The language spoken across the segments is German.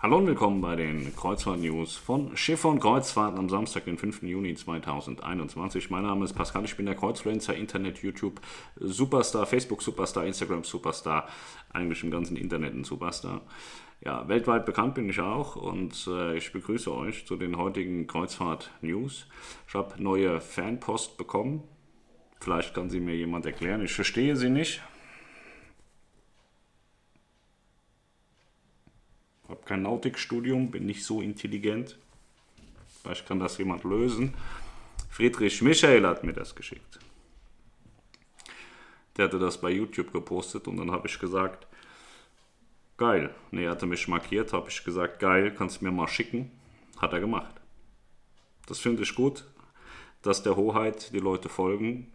Hallo und willkommen bei den Kreuzfahrt-News von Schiff und Kreuzfahrt am Samstag, den 5. Juni 2021. Mein Name ist Pascal, ich bin der Kreuzfluencer, Internet, YouTube, Superstar, Facebook Superstar, Instagram Superstar, eigentlich im ganzen Internet ein Superstar. Ja, weltweit bekannt bin ich auch und äh, ich begrüße euch zu den heutigen Kreuzfahrt-News. Ich habe neue Fanpost bekommen. Vielleicht kann sie mir jemand erklären. Ich verstehe sie nicht. Habe kein Nautikstudium, bin nicht so intelligent. Vielleicht kann das jemand lösen. Friedrich Michael hat mir das geschickt. Der hatte das bei YouTube gepostet und dann habe ich gesagt, geil. Ne, er hatte mich markiert, habe ich gesagt, geil, kannst du mir mal schicken. Hat er gemacht. Das finde ich gut, dass der Hoheit die Leute folgen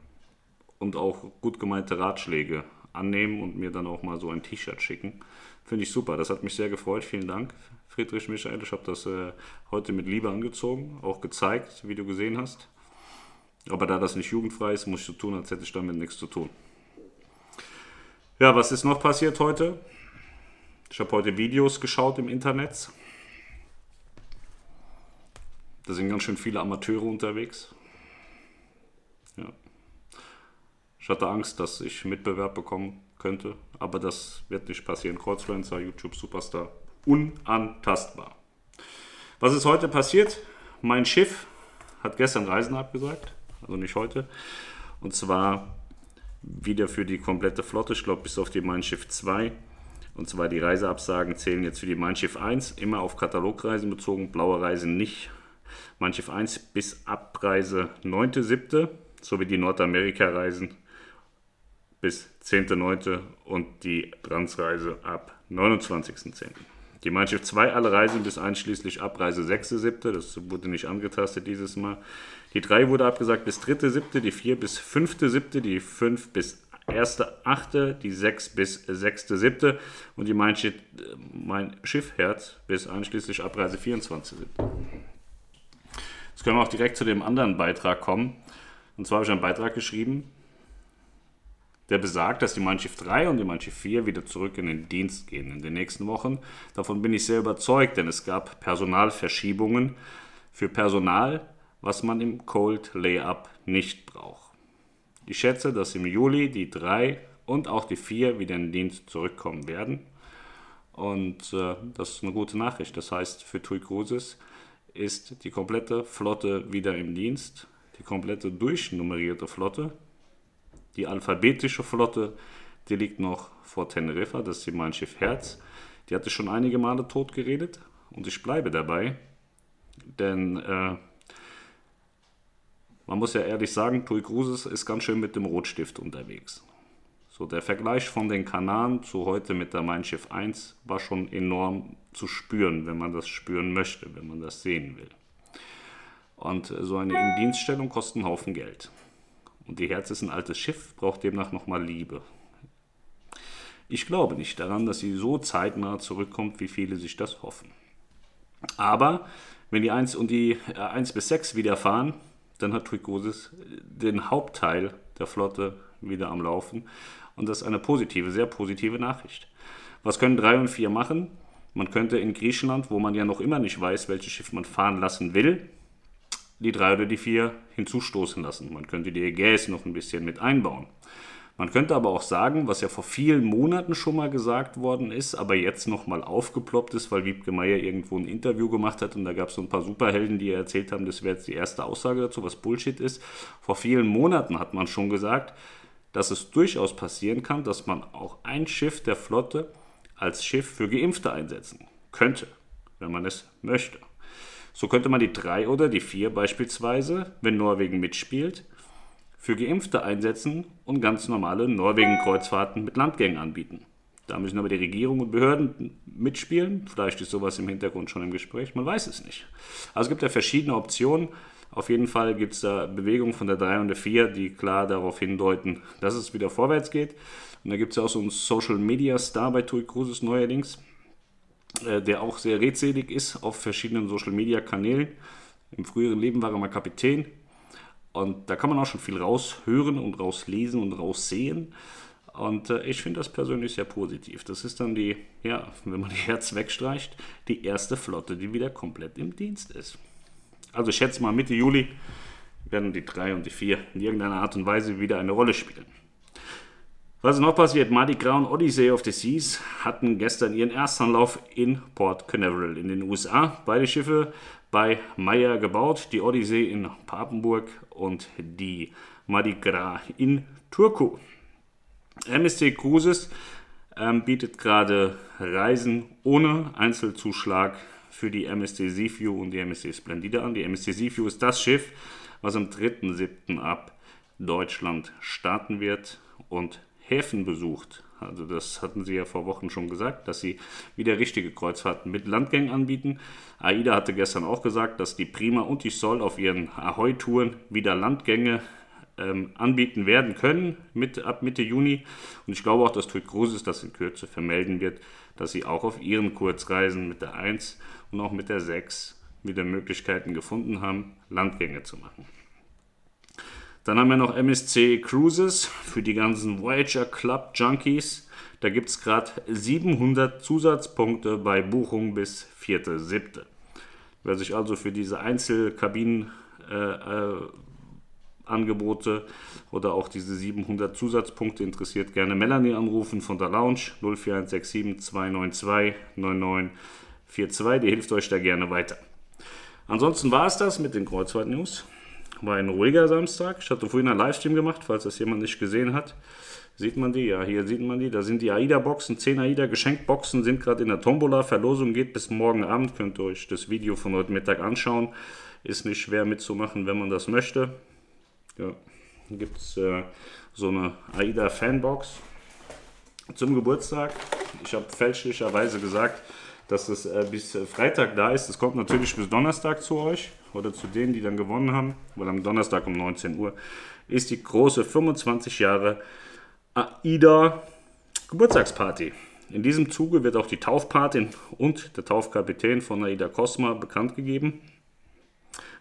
und auch gut gemeinte Ratschläge annehmen und mir dann auch mal so ein T-Shirt schicken. Finde ich super. Das hat mich sehr gefreut. Vielen Dank, Friedrich Michael. Ich habe das äh, heute mit Liebe angezogen, auch gezeigt, wie du gesehen hast. Aber da das nicht jugendfrei ist, muss ich so tun, als hätte ich damit nichts zu tun. Ja, was ist noch passiert heute? Ich habe heute Videos geschaut im Internet. Da sind ganz schön viele Amateure unterwegs. Ja. Ich hatte Angst, dass ich Mitbewerb bekommen könnte, aber das wird nicht passieren. Kreuzfluencer, YouTube Superstar, unantastbar. Was ist heute passiert? Mein Schiff hat gestern Reisen abgesagt, also nicht heute. Und zwar wieder für die komplette Flotte, ich glaube bis auf die Mein Schiff 2. Und zwar die Reiseabsagen zählen jetzt für die Mein Schiff 1 immer auf Katalogreisen bezogen, blaue Reisen nicht. Mein Schiff 1 bis Abreise 9.7. sowie die Nordamerika-Reisen bis 10.9. und die Transreise ab 29.10. Die Mein Schiff 2 alle Reisen bis einschließlich Abreise 6.7. Das wurde nicht angetastet dieses Mal. Die 3 wurde abgesagt bis 3.7., die 4 bis 5.7., die 5 bis 1.8., die 6 bis 6.7. und die Mein Schiff, mein Schiffherz bis einschließlich Abreise 24.7. Jetzt können wir auch direkt zu dem anderen Beitrag kommen. Und zwar habe ich einen Beitrag geschrieben, der besagt, dass die Mannschaft 3 und die Mannschaft 4 wieder zurück in den Dienst gehen in den nächsten Wochen. Davon bin ich sehr überzeugt, denn es gab Personalverschiebungen für Personal, was man im Cold Layup nicht braucht. Ich schätze, dass im Juli die 3 und auch die 4 wieder in den Dienst zurückkommen werden. Und äh, das ist eine gute Nachricht. Das heißt, für TUI Cruises ist die komplette Flotte wieder im Dienst, die komplette durchnummerierte Flotte die alphabetische Flotte, die liegt noch vor Teneriffa, das ist mein Schiff Herz. Die hatte schon einige Male tot geredet und ich bleibe dabei, denn äh, man muss ja ehrlich sagen, Tui Cruises ist ganz schön mit dem Rotstift unterwegs. So, der Vergleich von den Kanaren zu heute mit der Mein Schiff 1 war schon enorm zu spüren, wenn man das spüren möchte, wenn man das sehen will. Und so eine Indienststellung kostet einen Haufen Geld. Und die Herz ist ein altes Schiff, braucht demnach nochmal Liebe. Ich glaube nicht daran, dass sie so zeitnah zurückkommt, wie viele sich das hoffen. Aber wenn die 1 und die 1 äh, bis 6 wieder fahren, dann hat Tricosis den Hauptteil der Flotte wieder am Laufen. Und das ist eine positive, sehr positive Nachricht. Was können 3 und 4 machen? Man könnte in Griechenland, wo man ja noch immer nicht weiß, welches Schiff man fahren lassen will, die 3 oder die 4 hinzustoßen lassen. Man könnte die Ägäis noch ein bisschen mit einbauen. Man könnte aber auch sagen, was ja vor vielen Monaten schon mal gesagt worden ist, aber jetzt nochmal aufgeploppt ist, weil Wiebke Meier irgendwo ein Interview gemacht hat und da gab es so ein paar Superhelden, die erzählt haben, das wäre jetzt die erste Aussage dazu, was Bullshit ist. Vor vielen Monaten hat man schon gesagt, dass es durchaus passieren kann, dass man auch ein Schiff der Flotte als Schiff für Geimpfte einsetzen könnte, wenn man es möchte. So könnte man die 3 oder die 4 beispielsweise, wenn Norwegen mitspielt, für Geimpfte einsetzen und ganz normale Norwegen-Kreuzfahrten mit Landgängen anbieten. Da müssen aber die Regierung und Behörden mitspielen. Vielleicht ist sowas im Hintergrund schon im Gespräch, man weiß es nicht. Also es gibt ja verschiedene Optionen. Auf jeden Fall gibt es da Bewegungen von der 3 und der 4, die klar darauf hindeuten, dass es wieder vorwärts geht. Und da gibt es ja auch so einen Social Media Star bei TUI Cruises neuerdings, äh, der auch sehr redselig ist auf verschiedenen Social-Media-Kanälen. Im früheren Leben war er mal Kapitän und da kann man auch schon viel raushören und rauslesen und raussehen. Und äh, ich finde das persönlich sehr positiv. Das ist dann die, ja, wenn man die Herz wegstreicht, die erste Flotte, die wieder komplett im Dienst ist. Also ich schätze mal Mitte Juli werden die 3 und die 4 in irgendeiner Art und Weise wieder eine Rolle spielen. Was ist noch passiert? Mardi Gras und Odyssey of the Seas hatten gestern ihren Erstanlauf in Port Canaveral in den USA. Beide Schiffe bei Meyer gebaut, die Odyssey in Papenburg und die Mardi Gras in Turku. MSC Cruises ähm, bietet gerade Reisen ohne Einzelzuschlag für die MSC Seaview und die MSC Splendide an. Die MSC Seaview ist das Schiff, was am 3.7. ab Deutschland starten wird und Häfen besucht. Also das hatten sie ja vor Wochen schon gesagt, dass sie wieder richtige Kreuzfahrten mit Landgängen anbieten. AIDA hatte gestern auch gesagt, dass die Prima und die Sol auf ihren Ahoi-Touren wieder Landgänge ähm, anbieten werden können mit, ab Mitte Juni. Und ich glaube auch, dass TUI Cruises das in Kürze vermelden wird, dass sie auch auf ihren Kurzreisen mit der 1 und auch mit der 6 wieder Möglichkeiten gefunden haben, Landgänge zu machen. Dann haben wir noch MSC Cruises für die ganzen Voyager Club Junkies. Da gibt es gerade 700 Zusatzpunkte bei Buchung bis 4.7. Wer sich also für diese Einzelkabinen äh, äh, oder auch diese 700 Zusatzpunkte interessiert, gerne Melanie anrufen von der Lounge 04167 292 9942. Die hilft euch da gerne weiter. Ansonsten war es das mit den Kreuzfahrt-News war ein ruhiger Samstag. Ich hatte vorhin einen Livestream gemacht, falls das jemand nicht gesehen hat. Sieht man die? Ja, hier sieht man die. Da sind die AIDA-Boxen, 10 AIDA-Geschenkboxen sind gerade in der Tombola. Verlosung geht bis morgen Abend. Könnt ihr euch das Video von heute Mittag anschauen. Ist nicht schwer mitzumachen, wenn man das möchte. Ja, gibt es äh, so eine AIDA-Fanbox zum Geburtstag. Ich habe fälschlicherweise gesagt, dass es äh, bis äh, Freitag da ist. Das kommt natürlich bis Donnerstag zu euch oder zu denen, die dann gewonnen haben, weil am Donnerstag um 19 Uhr ist die große 25 Jahre AIDA Geburtstagsparty. In diesem Zuge wird auch die Taufpatin und der Taufkapitän von AIDA Cosma bekannt gegeben,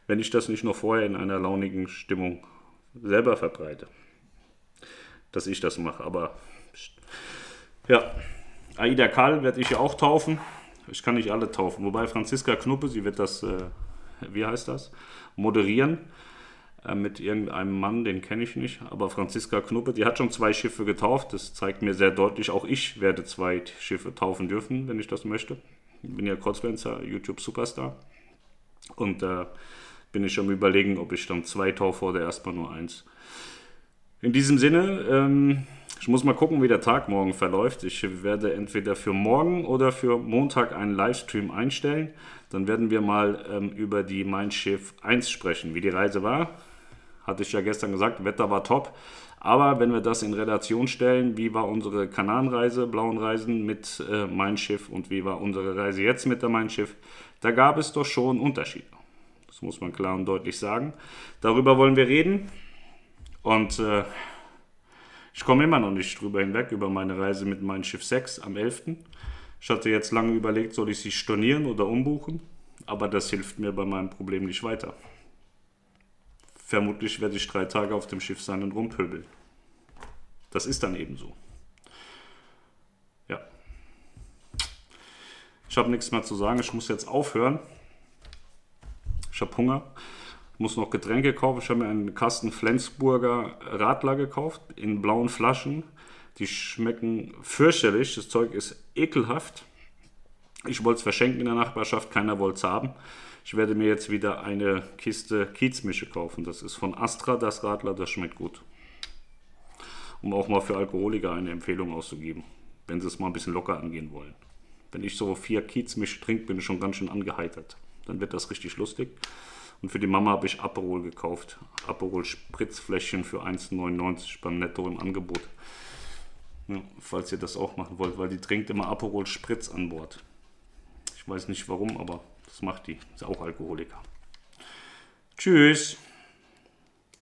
wenn ich das nicht noch vorher in einer launigen Stimmung selber verbreite. Dass ich das mache, aber ja, Aida Karl werde ich ja auch taufen. Ich kann nicht alle taufen. Wobei Franziska Knuppe, sie wird das, äh, wie heißt das, moderieren äh, mit irgendeinem Mann, den kenne ich nicht. Aber Franziska Knuppe, die hat schon zwei Schiffe getauft. Das zeigt mir sehr deutlich, auch ich werde zwei Schiffe taufen dürfen, wenn ich das möchte. Ich bin ja Kurzfenster, YouTube-Superstar. Und da äh, bin ich schon überlegen, ob ich dann zwei taufe oder erstmal nur eins. In diesem Sinne, ähm, ich muss mal gucken, wie der Tag morgen verläuft. Ich werde entweder für morgen oder für Montag einen Livestream einstellen. Dann werden wir mal ähm, über die Mein Schiff 1 sprechen, wie die Reise war. Hatte ich ja gestern gesagt, Wetter war top. Aber wenn wir das in Relation stellen, wie war unsere Kananreise, blauen Reisen mit äh, Mein Schiff und wie war unsere Reise jetzt mit der Mein Schiff, da gab es doch schon Unterschiede. Das muss man klar und deutlich sagen. Darüber wollen wir reden. Und äh, ich komme immer noch nicht drüber hinweg, über meine Reise mit meinem Schiff 6 am 11. Ich hatte jetzt lange überlegt, soll ich sie stornieren oder umbuchen, aber das hilft mir bei meinem Problem nicht weiter. Vermutlich werde ich drei Tage auf dem Schiff sein und rumpöbeln. Das ist dann eben so. Ja. Ich habe nichts mehr zu sagen, ich muss jetzt aufhören. Ich habe Hunger muss noch Getränke kaufen. Ich habe mir einen Kasten Flensburger Radler gekauft in blauen Flaschen. Die schmecken fürchterlich. Das Zeug ist ekelhaft. Ich wollte es verschenken in der Nachbarschaft, keiner wollte es haben. Ich werde mir jetzt wieder eine Kiste Kiezmische kaufen. Das ist von Astra, das Radler, das schmeckt gut. Um auch mal für Alkoholiker eine Empfehlung auszugeben, wenn sie es mal ein bisschen locker angehen wollen. Wenn ich so vier Kiezmische trinke, bin ich schon ganz schön angeheitert. Dann wird das richtig lustig. Und für die Mama habe ich Aperol gekauft. Aperol Spritzfläschchen für 1,99 beim Netto im Angebot. Ja, falls ihr das auch machen wollt, weil die trinkt immer Aperol Spritz an Bord. Ich weiß nicht warum, aber das macht die. Ist auch Alkoholiker. Tschüss.